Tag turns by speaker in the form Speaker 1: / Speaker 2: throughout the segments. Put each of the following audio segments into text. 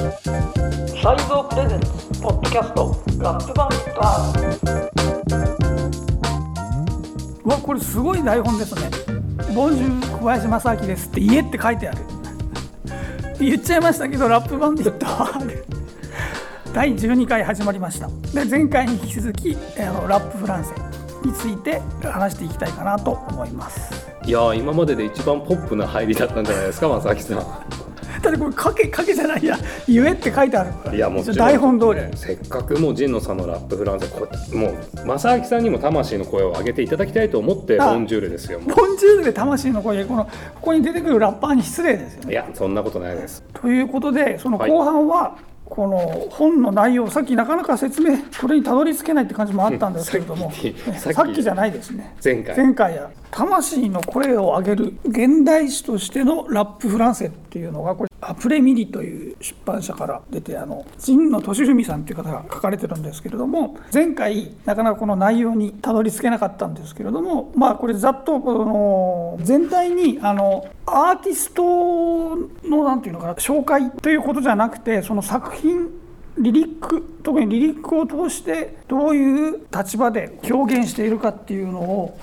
Speaker 1: サイゾープレゼンツポッドキャストラップバンダー。うわこれすごい台本ですね「ボンジュール小林正明です」って「家」って書いてある。言っちゃいましたけどラップバンディット R 第12回始まりました。で前回に引き続きあのラップフランセについて話していきたいかなと思います。
Speaker 2: いやー今までで一番ポップな入りだったんじゃないですか正木さん
Speaker 1: だってこれかけかけじゃないや「ゆえ」って書いてある。から
Speaker 2: いやもちろん。
Speaker 1: 台本通り。
Speaker 2: せっかくもう神野さんのラップフランセこうもう正明さんにも魂の声を上げていただきたいと思って
Speaker 1: あ
Speaker 2: ボンジュールですよも
Speaker 1: ボンジュールで魂の声このここに出てくるラッパーに失礼ですよね
Speaker 2: う。いやそんなことないです。
Speaker 1: ということでその後半は、この本の内容さっきなかなか説明これにたどり着けないって感じもあったんですけれども、
Speaker 2: さっき
Speaker 1: じゃないですね。
Speaker 2: 前回。
Speaker 1: 前回や魂の声を上げる現代史としてのラップフランセっていうのがこれアプレミリという出版社から出てあの神野俊文さんという方が書かれてるんですけれども前回なかなかこの内容にたどり着けなかったんですけれどもまあこれざっとこの全体にあのアーティストのなんていうのかな紹介ということじゃなくてその作品リリック特にリリックを通してどういう立場で表現しているかっていうのを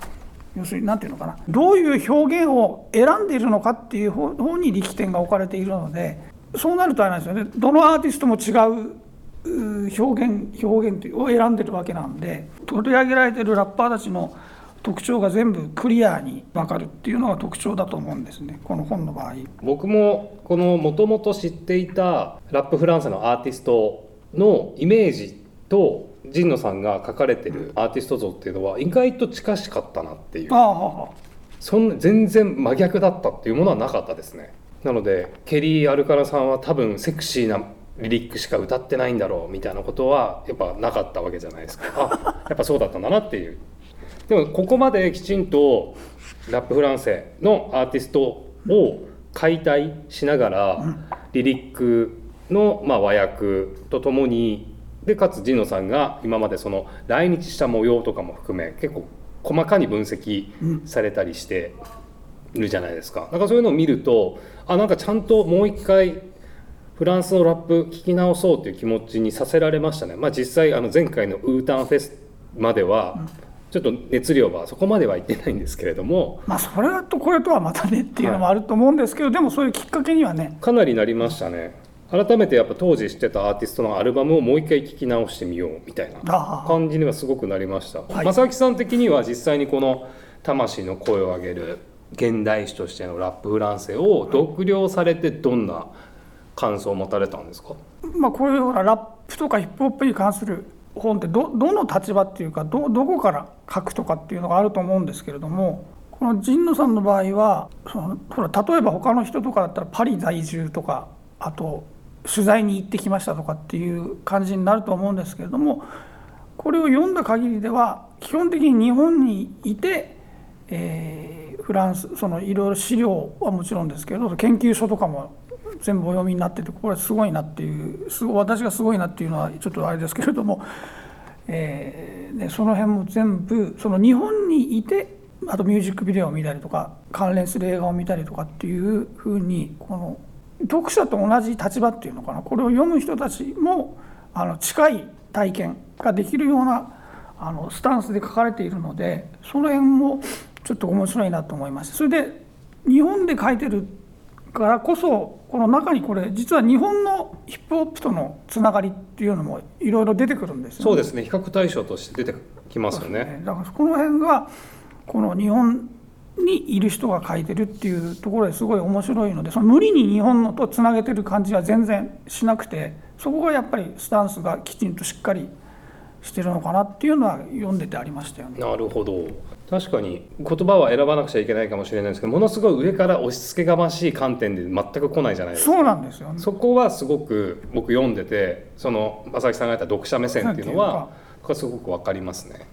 Speaker 1: 要するに何ていうのかな。どういう表現を選んでいるのかっていう方に力点が置かれているのでそうなるとあれなんですよね。どのアーティストも違う表現表現を選んでるわけなんで取り上げられてるラッパーたちの特徴が全部クリアに分かるっていうのが特徴だと思うんですね。この本の場合。
Speaker 2: 僕もこのもともと知っていたラップフランセのアーティストのイメージと神野さんが書かれてるアーティスト像っていうのは意外と近しかったなっていう。そんな全然真逆だったっていうものはなかったですね。なのでケリー・アルカナさんは多分セクシーなリリックしか歌ってないんだろうみたいなことはやっぱなかったわけじゃないですか。あやっぱそうだったんだなっていう。でもここまできちんとラップフランセのアーティストを解体しながらリリックのまあ和訳とともにでかつ神野さんが今までその来日した模様とかも含め結構細かに分析されたりしてるじゃないですか。だからそういうのを見るとあなんかちゃんともう一回フランスのラップ聞き直そうという気持ちにさせられましたね。まあ実際あの前回のウータンフェスまではちょっと熱量はそこまではいってないんですけれども
Speaker 1: まあそれとこれとはまたねっていうのもあると思うんですけど、でもそういうきっかけにはね
Speaker 2: かなりなりましたね。改めてやっぱ当時知ってたアーティストのアルバムをもう一回聴き直してみようみたいな感じにはすごくなりました。
Speaker 1: はい
Speaker 2: 正木さん的には実際にこの魂の声を上げる現代史としてのラップフランセを読了されてどんな感想を持たれたんですか？
Speaker 1: まあ、こういうほらラップとかヒップホップに関する本ってどどの立場っていうかどどこから書くとかっていうのがあると思うんですけれどもこの神野さんの場合はそのほら例えば他の人とかだったらパリ在住とかあと取材に行ってきましたとかっていう感じになると思うんですけれどもこれを読んだ限りでは基本的に日本にいて、えーフランスそのいろいろ資料はもちろんですけど研究書とかも全部お読みになっててこれすごいなっていうすご私がすごいなっていうのはちょっとあれですけれども、えーでその辺も全部その日本にいてあとミュージックビデオを見たりとか関連する映画を見たりとかっていうふうにこの読者と同じ立場っていうのかなこれを読む人たちもあの近い体験ができるようなあのスタンスで書かれているのでその辺もちょっと面白いなと思いましたそれで日本で書いてるからこそこの中にこれ実は日本のヒップホップとのつながりっていうのもいろいろ出てくるんですよね。
Speaker 2: そうですね比較対象として出てきますよね。
Speaker 1: だからこの辺がこの日本にいる人が書いてるっていうところですごい面白いのでその無理に日本のとつなげてる感じは全然しなくてそこがやっぱりスタンスがきちんとしっかりしてるのかなっていうのは読んでてありましたよね。
Speaker 2: なるほど確かに言葉は選ばなくちゃいけないかもしれないですけどものすごい上から押し付けがましい観点で全く来ないじゃないですか
Speaker 1: そうなんですよね。
Speaker 2: そこはすごく僕読んでてその正木さんが言った読者目線っていうのはすごく分かりますね
Speaker 1: だか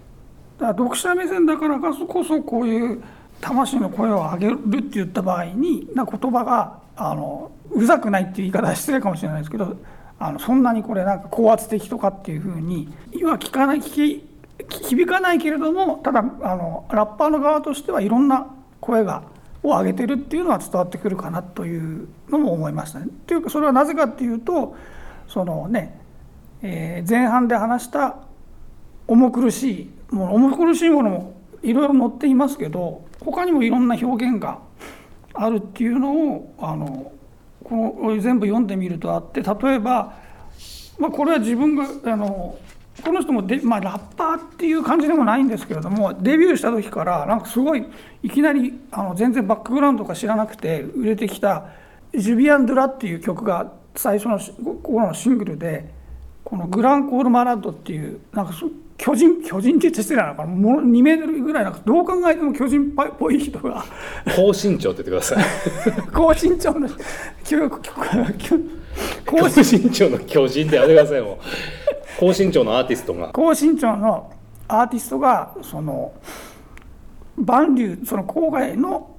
Speaker 1: ら読者目線だからこそこういう魂の声を上げるって言った場合にな言葉があのうざくないっていう言い方は失礼かもしれないですけどあのそんなにこれなんか高圧的とかっていうふうには聞かない聞き響かないけれどもただあのラッパーの側としてはいろんな声がを上げてるっていうのは伝わってくるかなというのも思いましたね。というかそれはなぜかっていうとそのね、えー前半で話した重苦しいもの重苦しいものもいろいろ載っていますけど他にもいろんな表現があるっていうのをあのこの全部読んでみるとあって例えば、まあ、これは自分があのこの人もで、まあ、ラッパーっていう感じでもないんですけれどもデビューした時からなんかすごいいきなりあの全然バックグラウンドとか知らなくて売れてきた「ジュビアン・ドゥラ」っていう曲が最初のし頃のシングルでこの「グランコール・マラッド」っていうなんか巨人巨人って失礼なのかな？もう2メートルぐらいなんかどう考えても巨人っぽい人が。
Speaker 2: 高身長って言ってください。
Speaker 1: 高身長の 高
Speaker 2: 高身長の巨人ってやめてくださいもう高身長のアーティストが。
Speaker 1: 高身長のアーティストがその万流その郊外の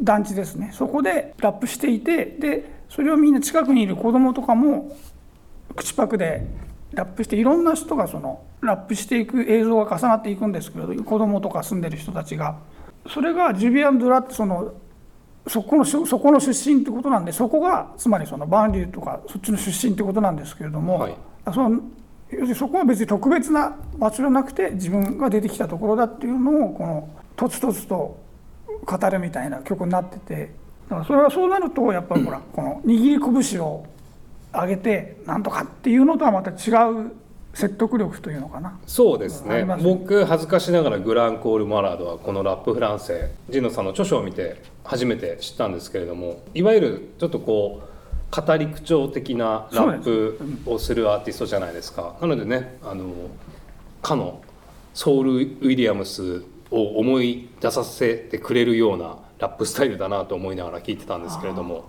Speaker 1: 団地ですね。そこでラップしていてでそれをみんな近くにいる子供とかも口パクでラップしていろんな人がそのラップしていく映像が重なっていくんですけど子供とか住んでる人たちが。それがジュビアン・ドゥラってそのそこのそこの出身ってことなんでそこがつまりそのバンリューとかそっちの出身ってことなんですけれども、
Speaker 2: はい。
Speaker 1: その要するにそこは別に特別な場所じゃなくて自分が出てきたところだっていうのをこのとつとつと語るみたいな曲になってて。だからそれはそうなるとやっぱりほらこの握り拳を上げてなんとかっていうのとはまた違う説得力というのかな。
Speaker 2: そうですね。
Speaker 1: あります
Speaker 2: 僕恥ずかしながらグランコール・マラードはこのラップフランセジンノさんの著書を見て初めて知ったんですけれどもいわゆるちょっとこう語り口調的なラップをするアーティストじゃないですか。なのでねあのかのソウル・ウィリアムスを思い出させてくれるようなラップスタイルだなと思いながら聞いてたんですけれども。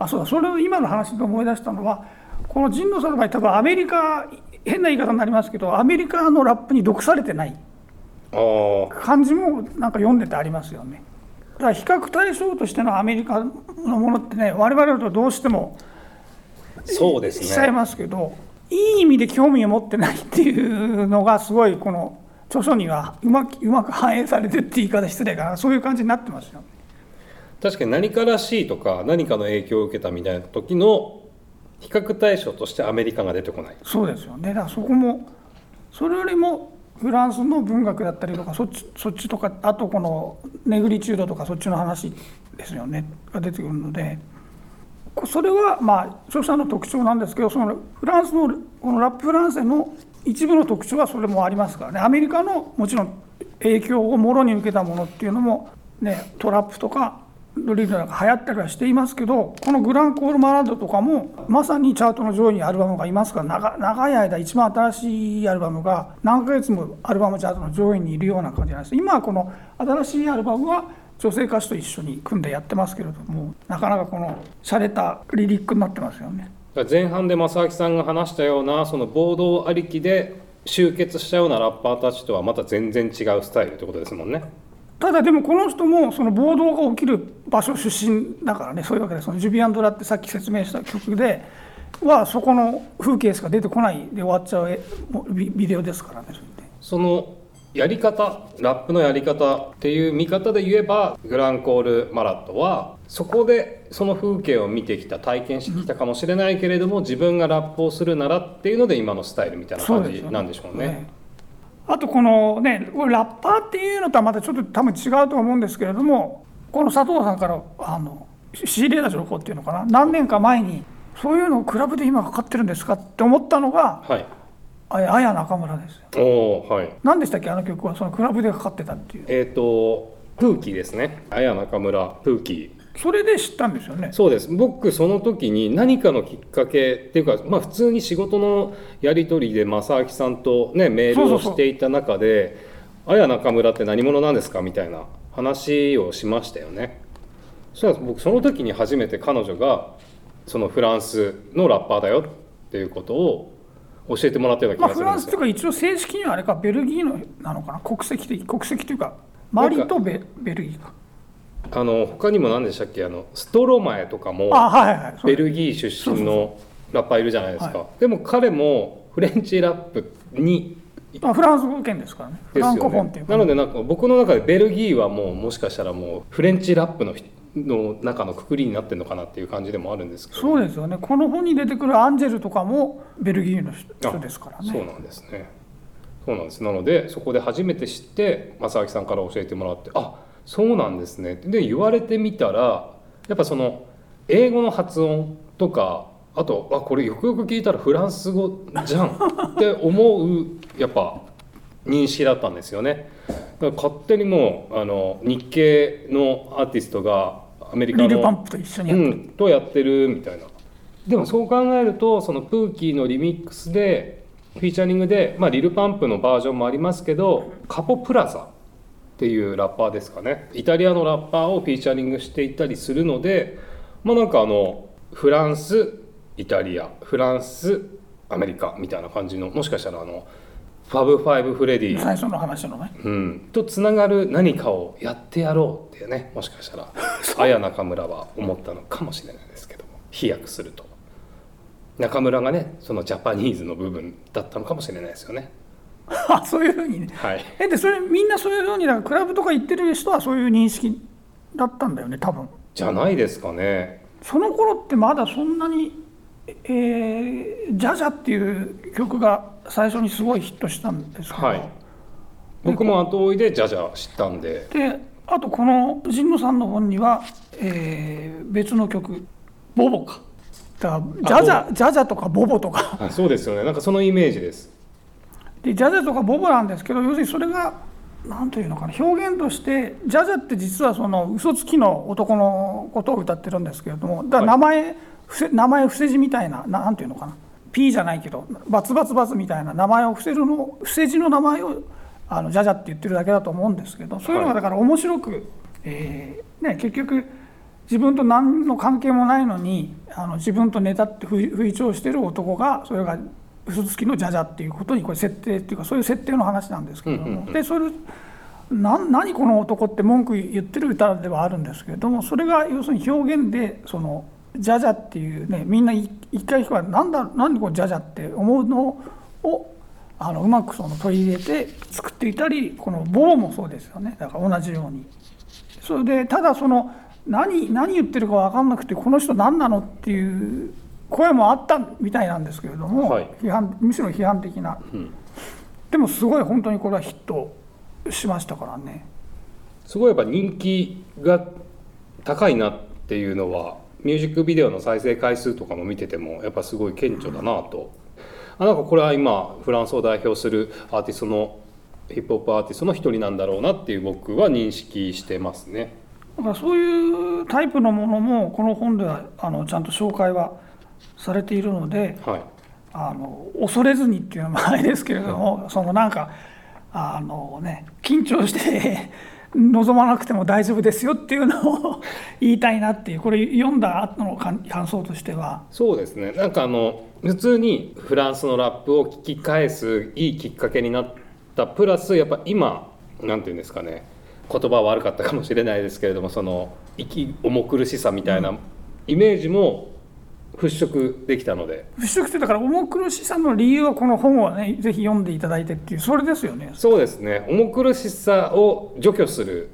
Speaker 1: あそうだ。それを今の話で思い出したのはこの神野さんの場合多分アメリカ変な言い方になりますけどアメリカのラップに毒されてない感じもなんか読んでてありますよね。だから比較対象としてのアメリカのものってね我々だとどうしても
Speaker 2: そうで
Speaker 1: しちゃい
Speaker 2: すね
Speaker 1: ますけどいい意味で興味を持ってないっていうのがすごいこの著書にはうまくうまく反映されてって言い方失礼かなそういう感じになってますよね。
Speaker 2: 確かに何からしいとか何かの影響を受けたみたいな時の比較対象としてアメリカが出てこない。
Speaker 1: そうですよね。だからそこもそれよりもフランスの文学だったりとかそっちそっちとかあとこのネグリチュードとかそっちの話ですよね。が出てくるので。それはまあ著者の特徴なんですけどそのフランスのこのラップフランセの一部の特徴はそれもありますからね。アメリカのもちろん影響をもろに受けたものっていうのもねトラップとかドリルなんか流行ったりはしていますけどこのグランコール・マラドとかもまさにチャートの上位にアルバムがいますから長長い間一番新しいアルバムが何ヶ月もアルバムチャートの上位にいるような感じなんです今はこの新しいアルバムは女性歌手と一緒に組んでやってますけれどもなかなかこの洒落たリリックになってますよね。
Speaker 2: 前半で正明さんが話したようなその暴動ありきで集結したようなラッパーたちとはまた全然違うスタイルってことですもんね
Speaker 1: ただでもこの人もその暴動が起きる場所出身だからねそういうわけでそのジュビアン・ドラってさっき説明した曲ではそこの風景しか出てこないで終わっちゃうビビデオですからねそ
Speaker 2: のやり方ラップのやり方っていう見方で言えばグランコール・マラットはそこでその風景を見てきた体験してきたかもしれないけれども自分がラップをするならっていうので今のスタイルみたいな感じなんでしょうね。
Speaker 1: あとこのねこれラッパーっていうのとはまたちょっと多分違うと思うんですけれどもこの佐藤さんからあの仕入れた情報っていうのかな何年か前にそういうのをクラブで今かかってるんですかって思ったのが
Speaker 2: はい。
Speaker 1: あ綾中村ですよ。
Speaker 2: おおはい。
Speaker 1: 何でしたっけ？あの曲はそのクラブでかかってたっていう
Speaker 2: えっ、とプーキーですね。綾中村プーキー。
Speaker 1: それで知ったんですよね。
Speaker 2: そうです僕その時に何かのきっかけっていうか、まあ、普通に仕事のやり取りで正明さんと、ね、メールをしていた中で「あや中村って何者なんですか?」みたいな話をしましたよね。そしたら僕その時に初めて彼女がそのフランスのラッパーだよっていうことを教えてもらったような
Speaker 1: まあ、
Speaker 2: 気がす
Speaker 1: フランスという
Speaker 2: るんですよ。
Speaker 1: か一応正式にはあれかベルギーのなのかな？国籍的国籍というかマリとベベルギーか。
Speaker 2: あの他にも何でしたっけ？あのストロマエとかも
Speaker 1: あはいはい
Speaker 2: ベルギー出身のラッパーいるじゃないですか。
Speaker 1: は
Speaker 2: でも彼もフレンチラップに
Speaker 1: まあ、フランス語圏ですからね。フラン
Speaker 2: ですよね。
Speaker 1: コフォンっていうか。
Speaker 2: なのでなんか僕の中でベルギーはもうもしかしたらもうフレンチラップの人の中のくくりになってるのかなっていう感じでもあるんですけど。
Speaker 1: そうですよね。この本に出てくるアンジェルとかもベルギーの人ですからね。
Speaker 2: そうなんですね。そうなんです。なのでそこで初めて知って正明さんから教えてもらってあそうなんですね。で言われてみたらやっぱその英語の発音とかあとあこれよくよく聞いたらフランス語じゃんって思うやっぱ認識だったんですよね。だから勝手にもうあの日系のアーティストがアメリカの
Speaker 1: リル・パンプと一緒にやってる、
Speaker 2: うん、とやってるみたいな。でもそう考えるとそのプーキーのリミックスでフィーチャリングで、まあ、リルパンプのバージョンもありますけどカポプラザっていうラッパーですかね。イタリアのラッパーをフィーチャリングしていたりするのでまあなんかあのフランスイタリアフランスアメリカみたいな感じのもしかしたらあの Fab Five Freddy。
Speaker 1: 最初の話のね。
Speaker 2: うん、とつながる何かをやってやろうっていうねもしかしたら 綾中村は思ったのかもしれないですけども飛躍すると。中村がねそのジャパニーズの部分だったのかもしれないですよね
Speaker 1: あ そういうふうに。ね
Speaker 2: はい。
Speaker 1: えでそれみんなそういうふうにだからクラブとか行ってる人はそういう認識だったんだよね多分。
Speaker 2: じゃないですかね。
Speaker 1: その頃ってまだそんなに「えージャジャ」っていう曲が最初にすごいヒットしたんですけど、
Speaker 2: はい。僕も後追いでジャジャ知ったんで。
Speaker 1: であとこの神野さんの本には、えー別の曲「ボボ」か。だからジャジャジャジャとかボボとか。
Speaker 2: あそうですよね。なんかそのイメージです
Speaker 1: でジャジャとかボボなんですけど要するにそれが何というのかな表現としてジャジャって実はその嘘つきの男のことを歌ってるんですけれどもだから名前、伏せ名前伏せ字みたいなななんていうのかな P じゃないけどバツバツバツみたいな名前を伏せるの伏せ字の名前をあのジャジャって言ってるだけだと思うんですけどそういうのがだから面白く、えーね、結局自分と何の関係もないのにあの自分とネタって吹吹い調してる男がそれが嘘つきのジャジャっていうことにこれ設定っていうかそういう設定の話なんですけれども、でそれな何この男って文句言ってる歌ではあるんですけれどもそれが要するに表現でそのジャジャっていうねみんな一一回聞くなんだなんでこれジャジャって思うのをあのうまくその取り入れて作っていたりこのボボもそうですよね。だから同じように。それでただその何何言ってるか分かんなくてこの人何なのっていう声もあったみたいなんですけれども、
Speaker 2: はい。
Speaker 1: 批判むしろ批判的な、
Speaker 2: ん。
Speaker 1: でもすごい本当にこれはヒットしましたからね。
Speaker 2: すごいやっぱ人気が高いなっていうのはミュージックビデオの再生回数とかも見ててもやっぱすごい顕著だなと、あなんかこれは今フランスを代表するアーティストのヒップホップアーティストの一人なんだろうなっていう僕は認識してますね。
Speaker 1: だからそういうタイプのものもこの本ではあのちゃんと紹介はされているので
Speaker 2: はい、
Speaker 1: あの恐れずにっていうのもあれですけれどもそのなんかあのね緊張して 望まなくても大丈夫ですよっていうのを 言いたいなっていうこれ読んだ後の感感想としては。
Speaker 2: そうですね。なんかあの普通にフランスのラップを聞き返すいいきっかけになったプラスやっぱ今なんていうんですかね言葉は悪かったかもしれないですけれどもその生き重苦しさみたいなイメージも払拭できたので、
Speaker 1: 払拭ってだから重苦しさの理由はこの本をねぜひ読んでいただいてっていうそれですよね。
Speaker 2: そうですね。重苦しさを除去する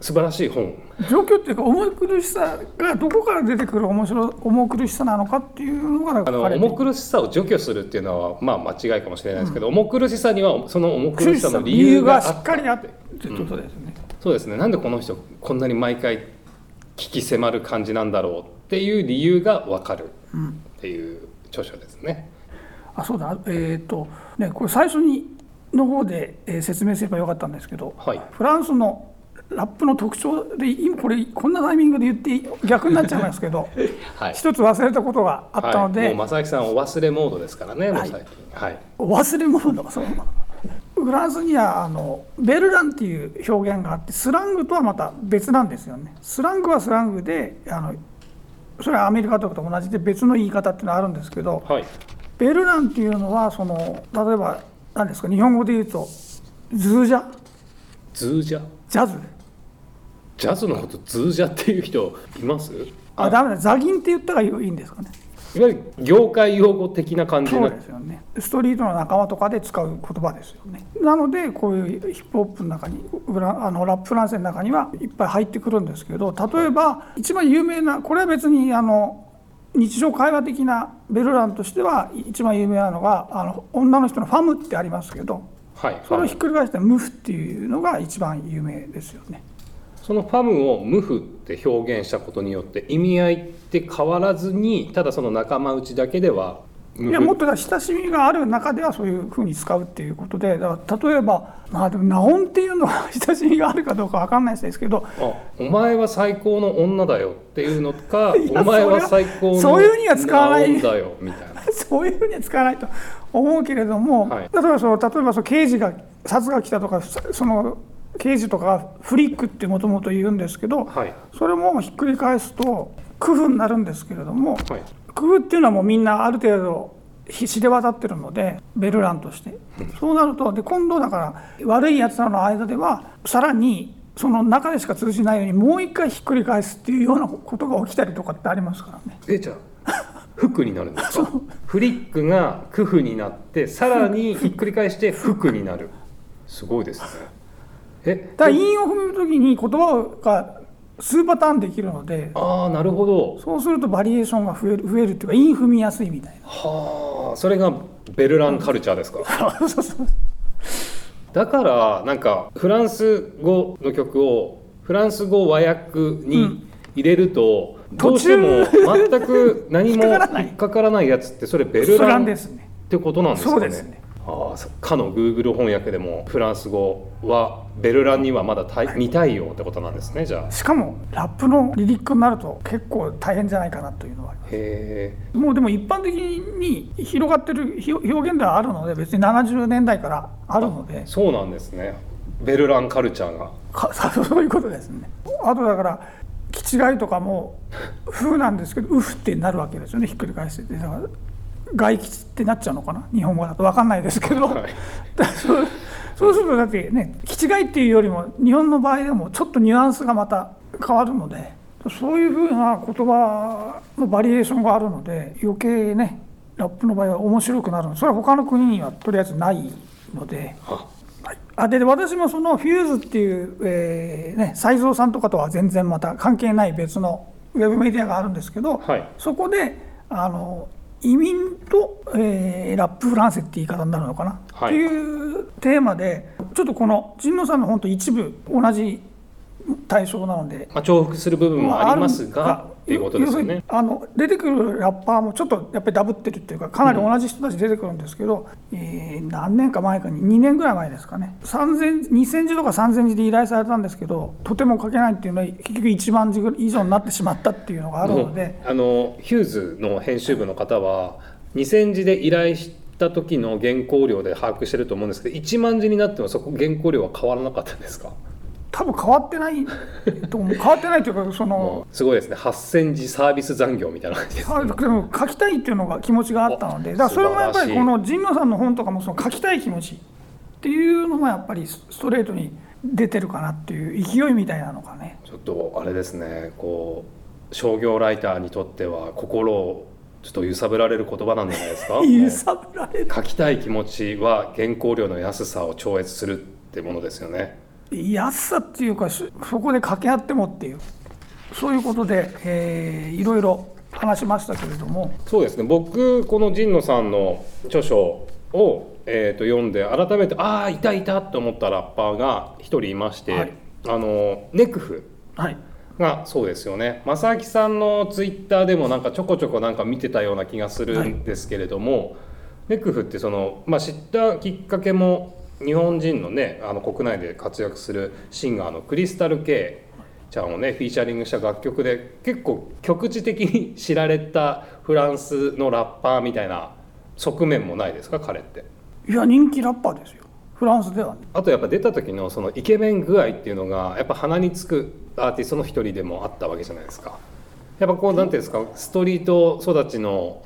Speaker 2: 素晴らしい本。
Speaker 1: 状況っていうか重苦しさがどこから出てくる面白い重苦しさなのかっていうのが
Speaker 2: あの重苦しさを除去するっていうのはまあ間違いかもしれないですけど、重苦しさにはその重苦しさの理
Speaker 1: 理
Speaker 2: 由が
Speaker 1: したっかりあってってことですね、
Speaker 2: そうですね。なんでこの人こんなに毎回聞き迫る感じなんだろうっていう理由が分かるっていう著書ですね。
Speaker 1: あそうだ。えっ、とねこれ最初にの方で、えー説明すればよかったんですけど、
Speaker 2: はい。
Speaker 1: フランスのラップの特徴で今これこんなタイミングで言って逆になっちゃいますけど
Speaker 2: はい。
Speaker 1: 一つ忘れたことがあったので、
Speaker 2: はい、もう正木さんお忘れモードですからね、もう最近。はい。
Speaker 1: 忘れ物がそうフランスにはあの verlan っていう表現があってスラングとはまた別なんですよね。スラングはスラングであのそれはアメリカとかと同じで別の言い方っていうのはあるんですけど
Speaker 2: はい。
Speaker 1: verlan っていうのはその例えば何ですか日本語で言うとズージャ？
Speaker 2: ズージャ？
Speaker 1: ジャズ？
Speaker 2: ジャズのことズージャっていう人います？
Speaker 1: あダメだ。ザギンって言ったらいいんですかね
Speaker 2: いわゆる業界用語的な感じに
Speaker 1: そう
Speaker 2: な
Speaker 1: ですよね。ストリートの仲間とかで使う言葉ですよね。なのでこういうヒップホップの中にあのラップフランスの中にはいっぱい入ってくるんですけど例えば一番有名なこれは別にあの日常会話的なベルランとしては一番有名なのがあの女の人のファムってありますけど
Speaker 2: はい。
Speaker 1: それをひっくり返してムフっていうのが一番有名ですよね。
Speaker 2: そのファムを無フって表現したことによって意味合いって変わらずにただその仲間内だけでは無
Speaker 1: いやもっと親しみがある中ではそういうふうに使うっていうことでだから例えばまあでもナオンっていうのは 親しみがあるかどうかわかんないですけど
Speaker 2: あお前は最高の女だよっていうのか お前は最高の
Speaker 1: そういうふうには使わない。
Speaker 2: 女だよみたいな。
Speaker 1: そういうふうには使わないと思うけれども、
Speaker 2: はい。
Speaker 1: 例えばその例えばその刑事が殺が来たとかそその刑事とかがフリックってもともと言うんですけど
Speaker 2: はい。
Speaker 1: それもひっくり返すと工夫になるんですけれども
Speaker 2: はい。
Speaker 1: 工夫っていうのはもうみんなある程度知れ渡ってるのでベルランとして。そうなるとで今度だから悪いやつらの間ではさらにその中でしか通じないようにもう一回ひっくり返すっていうようなことが起きたりとかってありますからね。
Speaker 2: えじゃあ服になるんですか？フリックがクフになってさらにひっくり返して服になる。すごいですねえ
Speaker 1: だから韻を踏む時に言葉が数パターンできるので
Speaker 2: ああなるほど。
Speaker 1: そうするとバリエーションが増える増えるっていうか韻踏みやすいみたい
Speaker 2: はあそれがベルランカルチャーですか？
Speaker 1: なそうそう。
Speaker 2: だからなんかフランス語の曲をフランス語和訳に入れると、どうしても全く何も
Speaker 1: 引っかからない。
Speaker 2: やつってそれベルランっ
Speaker 1: ですね。
Speaker 2: てことなんですかね？
Speaker 1: そうですね
Speaker 2: か。の Google 翻訳でもフランス語はベルランにはまだ対未対応ってことなんですねじゃあ。
Speaker 1: しかもラップのリリックになると結構大変じゃないかなというのはあります。
Speaker 2: へえ
Speaker 1: もうでも一般的に広がってるひ表現ではあるので別に70年代からあるので。
Speaker 2: そうなんですね。ベルランカルチャーが。
Speaker 1: か そういうことですね。あとだから気違いとかも「風」なんですけど「うふ」ってなるわけですよねひっくり返してて。だから外吉ってなっちゃうのかな？日本語だと分かんないですけど、
Speaker 2: はい。
Speaker 1: そうするとだってね気違いっていうよりも日本の場合でもちょっとニュアンスがまた変わるのでそういうふうな言葉のバリエーションがあるので余計ねラップの場合は面白くなるのそれは他の国にはとりあえずないので。
Speaker 2: あ。
Speaker 1: はい、あで私もそのフューズっていう、えーね、斎蔵さんとかとは全然また関係ない別のウェブメディアがあるんですけど、
Speaker 2: はい。
Speaker 1: そこであの移民と、えーラップフランセって言い方になるのかな、
Speaker 2: はい。
Speaker 1: っていうテーマでちょっとこの神野さんの本と一部同じ対象なので
Speaker 2: まあ、重複する部分もありますが、
Speaker 1: まあ
Speaker 2: っていうことですよね。
Speaker 1: あの出てくるラッパーもちょっとやっぱりダブってるっていうかかなり同じ人たち出てくるんですけど、えー何年か前かに2年ぐらい前ですかね3000 2000字とか3000字で依頼されたんですけどとても書けないっていうのは結局1万字以上になってしまったっていうのがあるので。
Speaker 2: あのヒューズの編集部の方は2000字で依頼した時の原稿料で把握してると思うんですけど1万字になってもそこ原稿料は変わらなかったんですか？
Speaker 1: 多分変わってないと思う変わってないというかその
Speaker 2: すごいですね。8000字サービス残業みたいな感じです、
Speaker 1: あ
Speaker 2: ね、
Speaker 1: でも書きたいっていうのが気持ちがあったのでだからそれもやっぱりこの神野さんの本とかもその書きたい気持ちっていうのもやっぱりストレートに出てるかなっていう勢いみたいなのがね。
Speaker 2: ちょっとあれですね。こう商業ライターにとっては心をちょっと揺さぶられる言葉なんじゃないですか？
Speaker 1: 揺さぶられる。
Speaker 2: 書きたい気持ちは原稿料の安さを超越するってものですよね
Speaker 1: 安さっていうかそそこで掛け合ってもっていうそういうことで、えーいろいろ話しましたけれども。
Speaker 2: そうですね。僕この神野さんの著書を、えー、と読んで改めてああいたいたと思ったラッパーが一人いまして、
Speaker 1: はい。
Speaker 2: あのネクフ
Speaker 1: はい。
Speaker 2: がそうですよね。正明さんのツイッターでもなんかちょこちょこなんか見てたような気がするんですけれども、ネクフってその、まあ、知ったきっかけも日本人のねあの国内で活躍するシンガーのクリスタル・ケイちゃんをねフィーチャリングした楽曲で結構局地的に知られたフランスのラッパーみたいな側面もないですか彼って？
Speaker 1: いや人気ラッパーですよフランスではね
Speaker 2: あとやっぱ出た時のそのイケメン具合っていうのがやっぱ鼻につくアーティストの一人でもあったわけじゃないですか。やっぱこうなんていうんですかストリート育ちの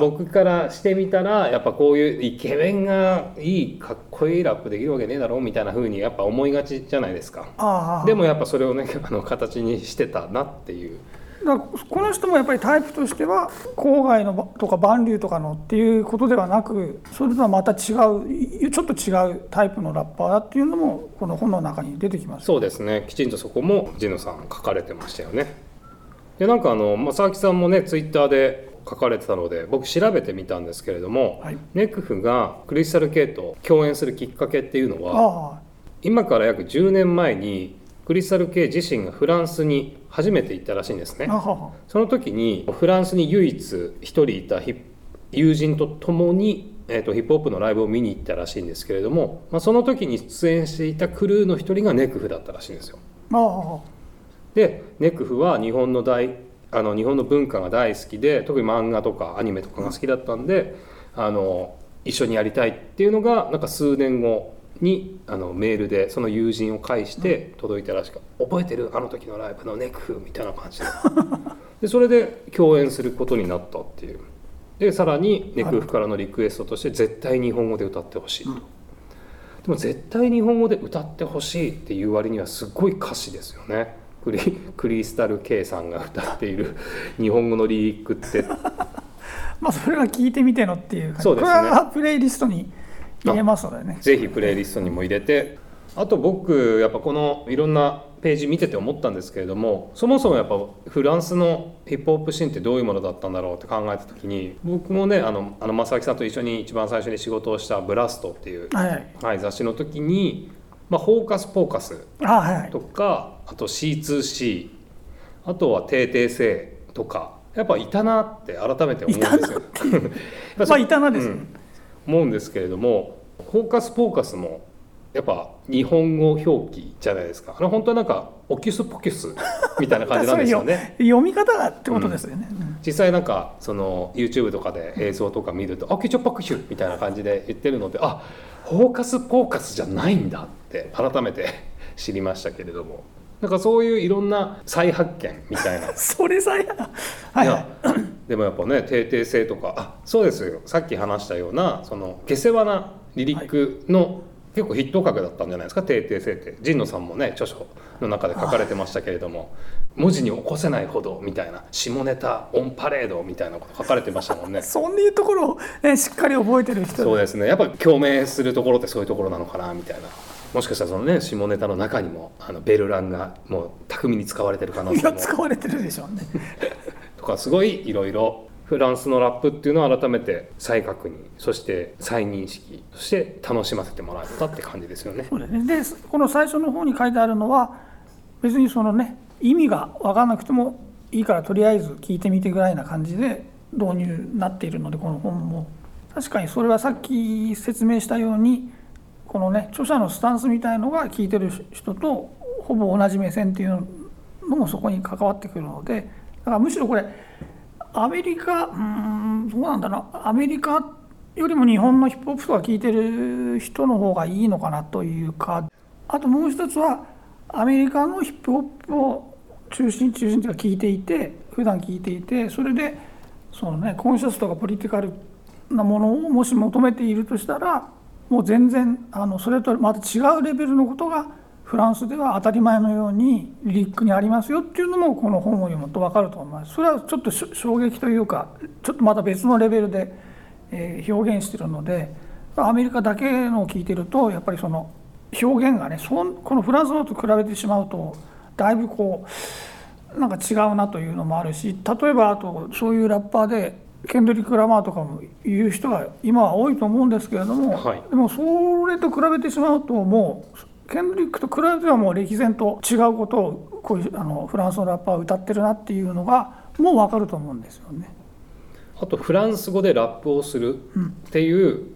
Speaker 2: 僕からしてみたらやっぱこういうイケメンがいいかっこいいラップできるわけねえだろうみたいな風にやっぱ思いがちじゃないですか。でもやっぱそれをねあの形にしてたなっていう。
Speaker 1: だこの人もやっぱりタイプとしては郊外のとか万流とかのっていうことではなくそれとはまた違うちょっと違うタイプのラッパーだっていうのもこの本の中に出てきます
Speaker 2: そうですね。きちんとそこもジノさん書かれてましたよねでなんかあの正木さんもねツイッターで書かれてたので僕調べてみたんですけれども、
Speaker 1: はい。
Speaker 2: ネクフがクリスタル・ケイと共演するきっかけっていうのは
Speaker 1: あ
Speaker 2: 今から約10年前にクリスタル・ケイ自身がフランスに初めて行ったらしいんですね。その時にフランスに唯一一人いた友人と共に、えー、とヒップホップのライブを見に行ったらしいんですけれども、まあ、その時に出演していたクルーの一人がネクフだったらしいんですよでネクフは日本の大あの日本の文化が大好きで特に漫画とかアニメとかが好きだったんであの一緒にやりたいっていうのがなんか数年後にあのメールでその友人を介して届いたらしく「覚えてる？あの時のライブのネクフ」みたいな感じで。でそれで共演することになったっていう。でさらにネクフからのリクエストとして絶対日本語で歌ってほしいと。でも絶対日本語で歌ってほしいっていう割にはすごい歌詞ですよねクリ クリスタル K さんが歌っている日本語のリリックって。
Speaker 1: まあそれは聞いてみてのっていう感じ。
Speaker 2: そうですね。
Speaker 1: これはプレイリストに入れますのでね。
Speaker 2: ぜひプレイリストにも入れて。あと僕やっぱこのいろんなページ見てて思ったんですけれどもそもそもやっぱフランスのヒップホップシーンってどういうものだったんだろうって考えた時に僕もねあのあの正木さんと一緒に一番最初に仕事をした「ブラスト」っていう、
Speaker 1: はいはい。
Speaker 2: はい、雑誌の時に、まあ、フォーカス・ポーカス
Speaker 1: あはいはい。
Speaker 2: とかあと C2C あとは定定性とかやっぱいたなって改めて思うんですよ。
Speaker 1: まあいたなですね。
Speaker 2: うん。思うんですけれどもフォーカス・ポーカスもやっぱ日本語表記じゃないですか。あれ本当はなんかオキュスポキュスみたいな感じなんですよね。
Speaker 1: 読み方がってことですよね、うん。
Speaker 2: 実際なんかその YouTube とかで映像とか見ると「あキュチョパクシュ」みたいな感じで言ってるのであフォーカス・ポーカスじゃないんだって改めて知りましたけれども。なんかそういういろんな再発見みたいな。
Speaker 1: それさえはい
Speaker 2: でもやっぱね定定性とかあそうですよ。さっき話したようなその下世話なリリックの、結構ヒット格だったんじゃないですか定定性って。神野さんもね著書の中で書かれてましたけれども文字に起こせないほどみたいな下ネタオンパレードみたいなこと書かれてましたもんね。
Speaker 1: そういうところを、ね、しっかり覚えてる人
Speaker 2: そうですね。やっぱ共鳴するところってそういうところなのかなみたいな。もしかしたらそのね下ネタの中にもあのベルランがもう巧みに使われてる可能
Speaker 1: いや
Speaker 2: 性も
Speaker 1: 使われてるでしょうね。
Speaker 2: とかすごいいろいろフランスのラップっていうのを改めて再確認そして再認識そして楽しませてもらったって感じですよね。
Speaker 1: そうですね。でこの最初の方に書いてあるのは別にそのね意味が分からなくてもいいからとりあえず聞いてみてぐらいな感じで導入になっているのでこの本も。確かにそれはさっき説明したようにこのね著者のスタンスみたいのが聞いてる人とほぼ同じ目線っていうのもそこに関わってくるのでだからむしろこれアメリカうんどうなんだろう。アメリカよりも日本のヒップホップとか聞いてる人の方がいいのかなというか。あともう一つはアメリカのヒップホップを中心中心というか聞いていて普段聞いていてそれでそのねコンシャスとかポリティカルなものをもし求めているとしたらもう全然あのそれとまた違うレベルのことがフランスでは当たり前のようにリリックにありますよっていうのもこの本を読むと分かると思います。それはちょっと衝撃というかちょっとまた別のレベルで、え表現してるのでアメリカだけのを聞いてるとやっぱりその表現がねそこのフランスのと比べてしまうとだいぶこうなんか違うなというのもあるし例えばあとそういうラッパーでケンドリック・ラマーとかも言う人が今は多いと思うんですけれども、
Speaker 2: はい
Speaker 1: でもそれと比べてしまうともうケンドリックと比べてはもう歴然と違うことをこういうあのフランスのラッパーは歌ってるなっていうのがもう分かると思うんですよね。
Speaker 2: あとフランス語でラップをするっていう、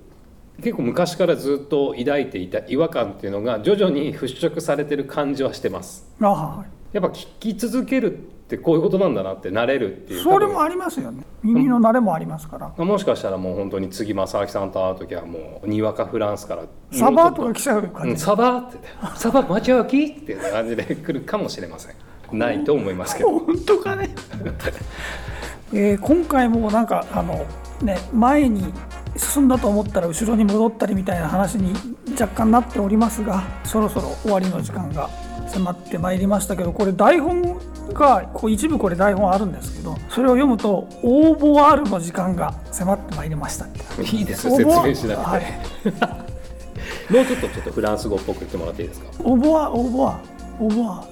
Speaker 2: 結構昔からずっと抱いていた違和感っていうのが徐々に払拭されてる感じはしてます。
Speaker 1: あはい。
Speaker 2: やっぱ聞き続けるってこういうことなんだなって慣れるっていう。
Speaker 1: それもありますよね。耳の慣れもありますから、
Speaker 2: もしかしたらもう本当に次正明さんと会う時はもうにわかフランスから。
Speaker 1: サバーとか来ちゃう感じ、
Speaker 2: うん、サバーってサバ待ちわきっていう感じで来るかもしれません。ないと思いますけど。
Speaker 1: 本当かね、えー今回もなんかあのね前に進んだと思ったら後ろに戻ったりみたいな話に若干なっておりますがそろそろ終わりの時間が迫ってまいりましたけどこれ台本がこう一部これ台本あるんですけどそれを読むと応募あるの時間が迫ってまいりました
Speaker 2: いいですよ説明しなくて、
Speaker 1: はい。
Speaker 2: もうちょっとちょっとフランス語っぽく言ってもらっていいですか？
Speaker 1: 応募は応募は応募は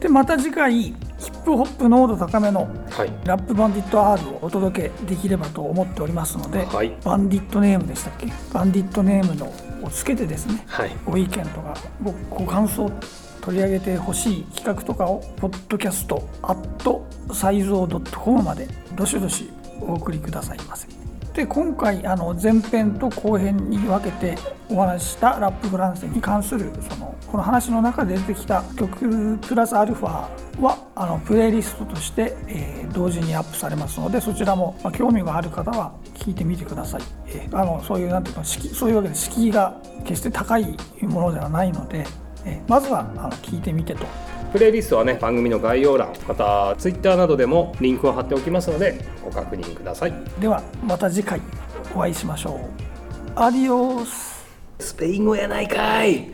Speaker 1: でまた次回ヒップホップ濃度高めの
Speaker 2: はい。
Speaker 1: ラップバンディット R をお届けできればと思っておりますので、
Speaker 2: はい。
Speaker 1: バンディットネームでしたっけ？バンディットネームのをつけてですね
Speaker 2: はい。
Speaker 1: ご意見とかごご感想取り上げてほしい企画とかをポッドキャストアットサイゾー .com までどしどしお送りくださいませで今回あの前編と後編に分けてお話ししたラップフランセに関するそのこの話の中で出てきた曲プラスアルファはあのプレイリストとして、えー同時にアップされますのでそちらも、まあ、興味がある方は聞いてみてください、えーあのそういうなんていうかそういうわけで敷居が決して高いものではないので、えーまずはあの聞いてみてと。
Speaker 2: プレイリストはね番組の概要欄またツイッターなどでもリンクを貼っておきますのでご確認ください。
Speaker 1: ではまた次回お会いしましょう。アディオス。
Speaker 2: スペイン語やないかい